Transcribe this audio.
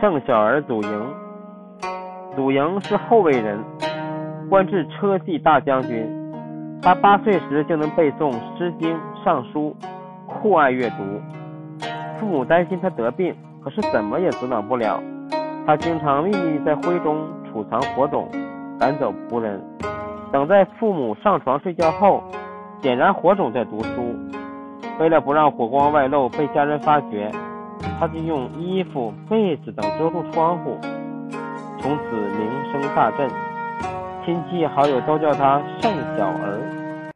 盛小儿祖莹，祖莹是后魏人，官至车骑大将军。他八岁时就能背诵《诗经》《尚书》，酷爱阅读。父母担心他得病，可是怎么也阻挡不了。他经常秘密在灰中储藏火种，赶走仆人。等在父母上床睡觉后，点燃火种再读书。为了不让火光外露被家人发觉，他就用衣服、被子等遮住窗户。从此名声大振，亲戚好友都叫他“圣小儿”。